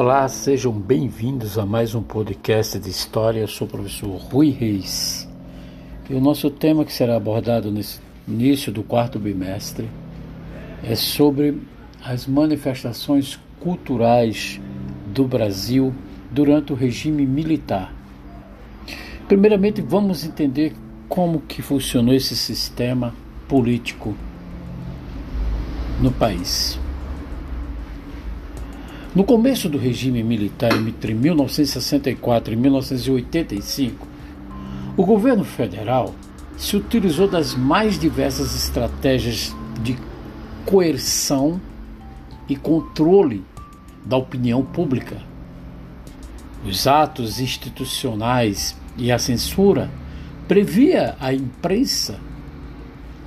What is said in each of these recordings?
Olá, sejam bem-vindos a mais um podcast de história. Eu sou o professor Rui Reis. E o nosso tema que será abordado nesse início do quarto bimestre é sobre as manifestações culturais do Brasil durante o regime militar. Primeiramente, vamos entender como que funcionou esse sistema político no país. No começo do regime militar, entre 1964 e 1985, o governo federal se utilizou das mais diversas estratégias de coerção e controle da opinião pública. Os atos institucionais e a censura previa a imprensa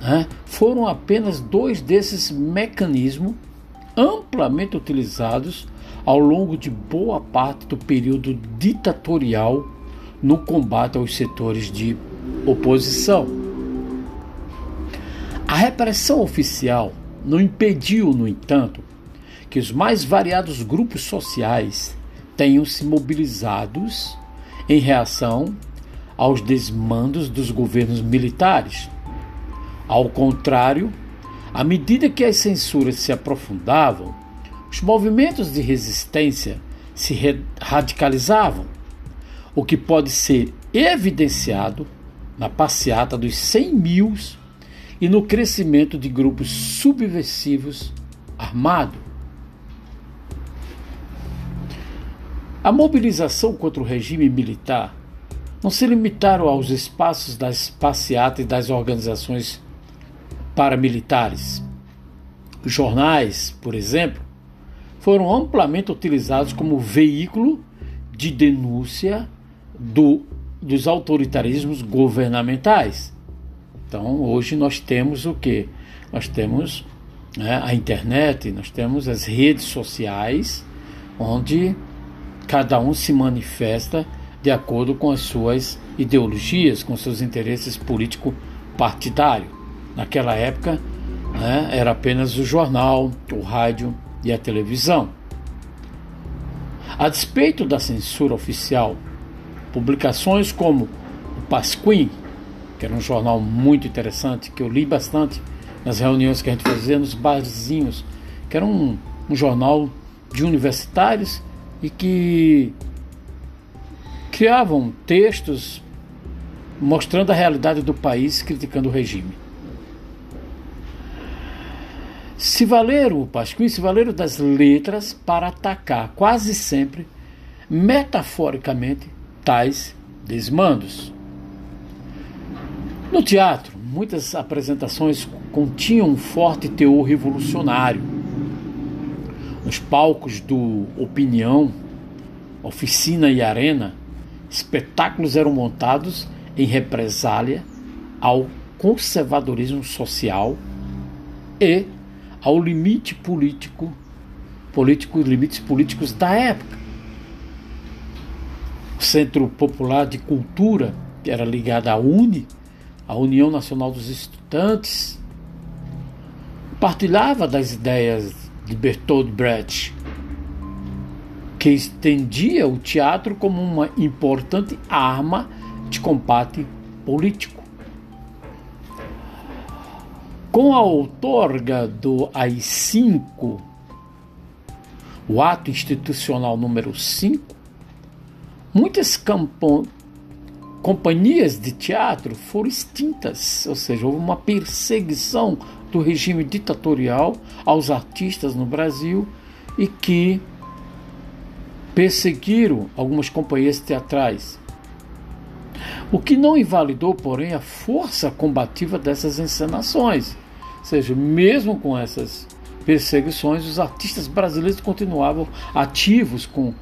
né, foram apenas dois desses mecanismos amplamente utilizados ao longo de boa parte do período ditatorial no combate aos setores de oposição. A repressão oficial não impediu, no entanto, que os mais variados grupos sociais tenham se mobilizados em reação aos desmandos dos governos militares. Ao contrário, à medida que as censuras se aprofundavam, os movimentos de resistência se radicalizavam, o que pode ser evidenciado na passeata dos 100 mil e no crescimento de grupos subversivos armados. A mobilização contra o regime militar não se limitaram aos espaços das passeatas e das organizações paramilitares. Os jornais, por exemplo, foram amplamente utilizados como veículo de denúncia do, dos autoritarismos governamentais. Então, hoje nós temos o que? Nós temos né, a internet, nós temos as redes sociais, onde cada um se manifesta de acordo com as suas ideologias, com seus interesses político-partidários. Naquela época, né, era apenas o jornal, o rádio e a televisão. A despeito da censura oficial, publicações como o Pasquim, que era um jornal muito interessante, que eu li bastante nas reuniões que a gente fazia nos barzinhos, que era um, um jornal de universitários e que criavam textos mostrando a realidade do país, criticando o regime. Se valeram, o Pasquim se valeram das letras para atacar quase sempre, metaforicamente, tais desmandos. No teatro, muitas apresentações continham um forte teor revolucionário. Nos palcos do Opinião, Oficina e Arena, espetáculos eram montados em represália ao conservadorismo social e ao limite político, político limites políticos da época. O Centro Popular de Cultura, que era ligado à UNE, a União Nacional dos Estudantes, partilhava das ideias de Bertolt Brecht, que estendia o teatro como uma importante arma de combate político. Com a outorga do AI-5, o ato institucional número 5, muitas companhias de teatro foram extintas, ou seja, houve uma perseguição do regime ditatorial aos artistas no Brasil e que perseguiram algumas companhias teatrais. O que não invalidou, porém, a força combativa dessas encenações. Seja, mesmo com essas perseguições, os artistas brasileiros continuavam ativos com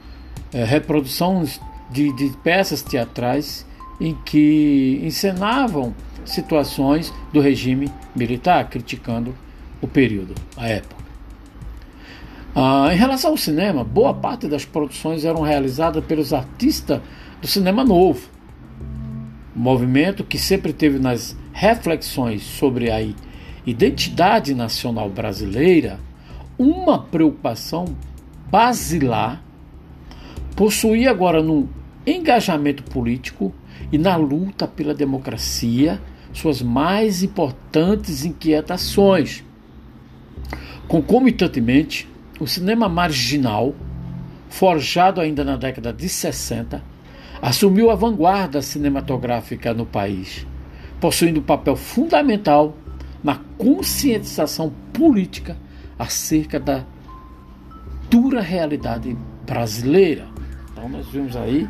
é, reproduções de, de peças teatrais em que encenavam situações do regime militar, criticando o período, a época. Ah, em relação ao cinema, boa parte das produções eram realizadas pelos artistas do cinema novo, movimento que sempre teve nas reflexões sobre a identidade nacional brasileira uma preocupação basilar possuía agora no engajamento político e na luta pela democracia suas mais importantes inquietações. Concomitantemente, o cinema marginal, forjado ainda na década de 60, assumiu a vanguarda cinematográfica no país, possuindo um papel fundamental na conscientização política acerca da dura realidade brasileira. Então nós vimos aí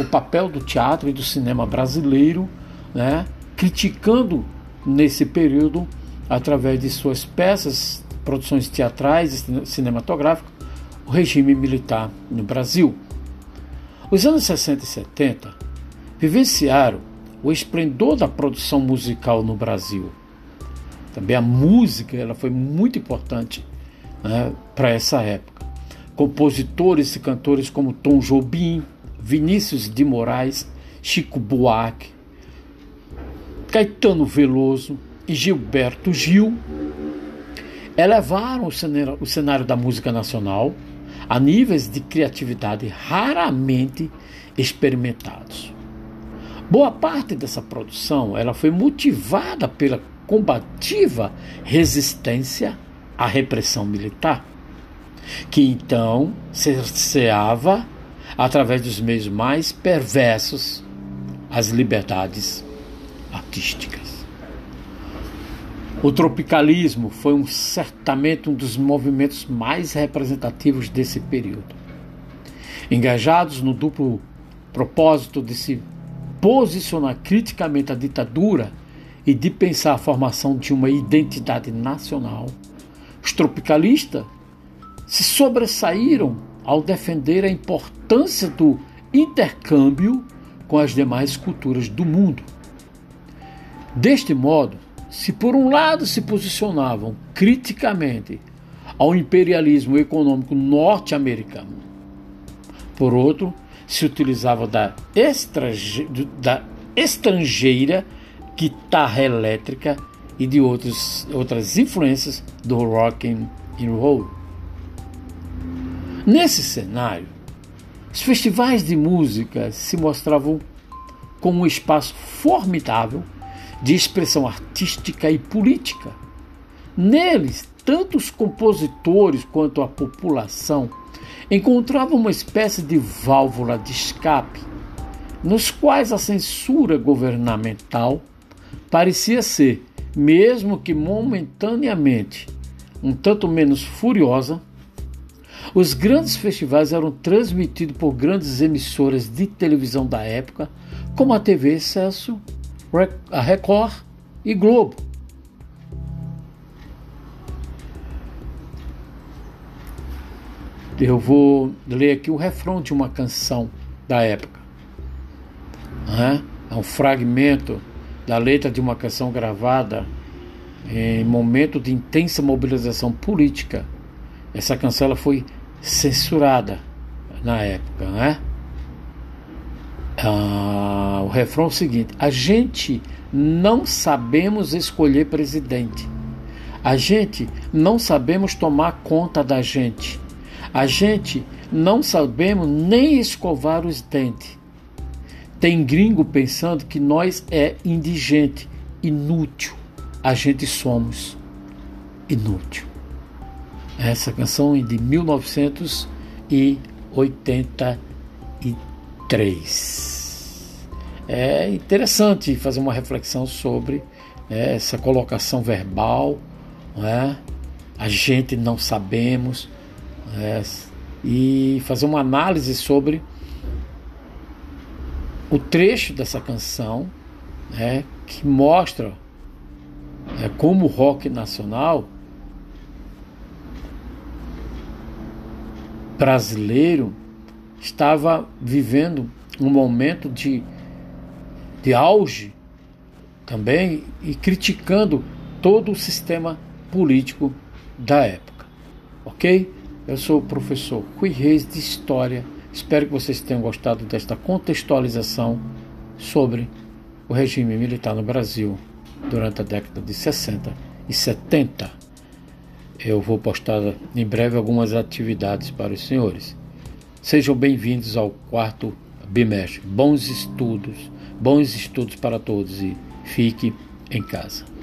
o papel do teatro e do cinema brasileiro, né, criticando nesse período através de suas peças, produções teatrais e cinematográficas, o regime militar no Brasil. Os anos 60 e 70 vivenciaram o esplendor da produção musical no Brasil. Também a música ela foi muito importante né, para essa época. Compositores e cantores como Tom Jobim, Vinícius de Moraes, Chico Buarque, Caetano Veloso e Gilberto Gil elevaram o cenário, o cenário da música nacional a níveis de criatividade raramente experimentados. Boa parte dessa produção ela foi motivada pela combativa resistência à repressão militar, que então cerceava, através dos meios mais perversos, as liberdades artísticas. O tropicalismo foi um, certamente um dos movimentos mais representativos desse período. Engajados no duplo propósito de se posicionar criticamente à ditadura e de pensar a formação de uma identidade nacional, os tropicalistas se sobressaíram ao defender a importância do intercâmbio com as demais culturas do mundo. Deste modo, se por um lado se posicionavam criticamente ao imperialismo econômico norte-americano, por outro, se utilizava da, estrange da estrangeira guitarra elétrica e de outros, outras influências do rock and roll. Nesse cenário, os festivais de música se mostravam como um espaço formidável de expressão artística e política. Neles, tanto os compositores quanto a população encontravam uma espécie de válvula de escape, nos quais a censura governamental parecia ser, mesmo que momentaneamente, um tanto menos furiosa. Os grandes festivais eram transmitidos por grandes emissoras de televisão da época, como a TV Excesso a Record e Globo. Eu vou ler aqui o refrão de uma canção da época. É um fragmento da letra de uma canção gravada em momento de intensa mobilização política. Essa canção ela foi censurada na época, né? Ah, o refrão é o seguinte: a gente não sabemos escolher presidente. A gente não sabemos tomar conta da gente. A gente não sabemos nem escovar os dentes. Tem gringo pensando que nós é indigente, inútil. A gente somos inútil. Essa canção é de 1983 três. É interessante fazer uma reflexão sobre é, essa colocação verbal, é? a gente não sabemos, é, e fazer uma análise sobre o trecho dessa canção é, que mostra é, como o rock nacional brasileiro estava vivendo um momento de, de auge também e criticando todo o sistema político da época. Ok? Eu sou o professor Rui Reis de História. Espero que vocês tenham gostado desta contextualização sobre o regime militar no Brasil durante a década de 60 e 70. Eu vou postar em breve algumas atividades para os senhores. Sejam bem-vindos ao quarto bimestre. Bons estudos, bons estudos para todos e fique em casa.